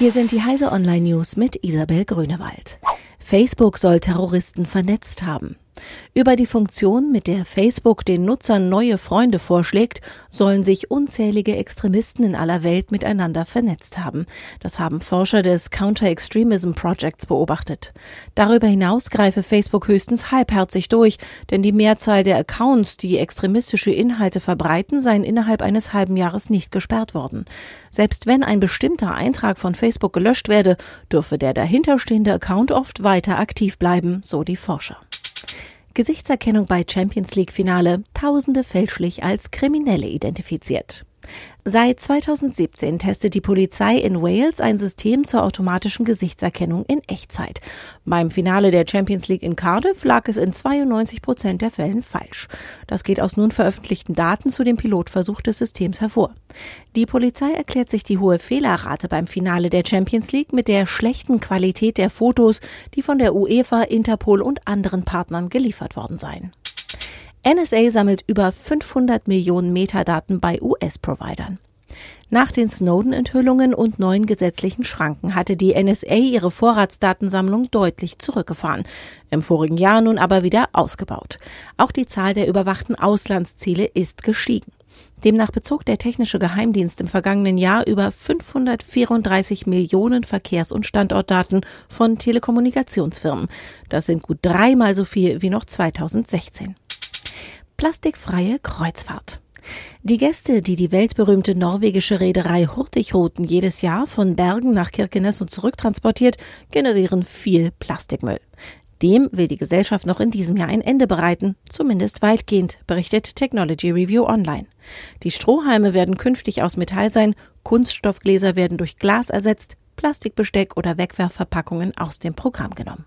Hier sind die Heise Online News mit Isabel Grünewald. Facebook soll Terroristen vernetzt haben. Über die Funktion, mit der Facebook den Nutzern neue Freunde vorschlägt, sollen sich unzählige Extremisten in aller Welt miteinander vernetzt haben. Das haben Forscher des Counter-Extremism Projects beobachtet. Darüber hinaus greife Facebook höchstens halbherzig durch, denn die Mehrzahl der Accounts, die extremistische Inhalte verbreiten, seien innerhalb eines halben Jahres nicht gesperrt worden. Selbst wenn ein bestimmter Eintrag von Facebook gelöscht werde, dürfe der dahinterstehende Account oft weiter aktiv bleiben, so die Forscher. Gesichtserkennung bei Champions League Finale, Tausende fälschlich als Kriminelle identifiziert. Seit 2017 testet die Polizei in Wales ein System zur automatischen Gesichtserkennung in Echtzeit. Beim Finale der Champions League in Cardiff lag es in 92 Prozent der Fällen falsch. Das geht aus nun veröffentlichten Daten zu dem Pilotversuch des Systems hervor. Die Polizei erklärt sich die hohe Fehlerrate beim Finale der Champions League mit der schlechten Qualität der Fotos, die von der UEFA, Interpol und anderen Partnern geliefert worden seien. NSA sammelt über 500 Millionen Metadaten bei US-Providern. Nach den Snowden-Enthüllungen und neuen gesetzlichen Schranken hatte die NSA ihre Vorratsdatensammlung deutlich zurückgefahren, im vorigen Jahr nun aber wieder ausgebaut. Auch die Zahl der überwachten Auslandsziele ist gestiegen. Demnach bezog der technische Geheimdienst im vergangenen Jahr über 534 Millionen Verkehrs- und Standortdaten von Telekommunikationsfirmen. Das sind gut dreimal so viel wie noch 2016 plastikfreie Kreuzfahrt. Die Gäste, die die weltberühmte norwegische Reederei Hurtigruten jedes Jahr von Bergen nach Kirkenes und zurück transportiert, generieren viel Plastikmüll. Dem will die Gesellschaft noch in diesem Jahr ein Ende bereiten, zumindest weitgehend, berichtet Technology Review Online. Die Strohhalme werden künftig aus Metall sein, Kunststoffgläser werden durch Glas ersetzt, Plastikbesteck oder Wegwerfverpackungen aus dem Programm genommen.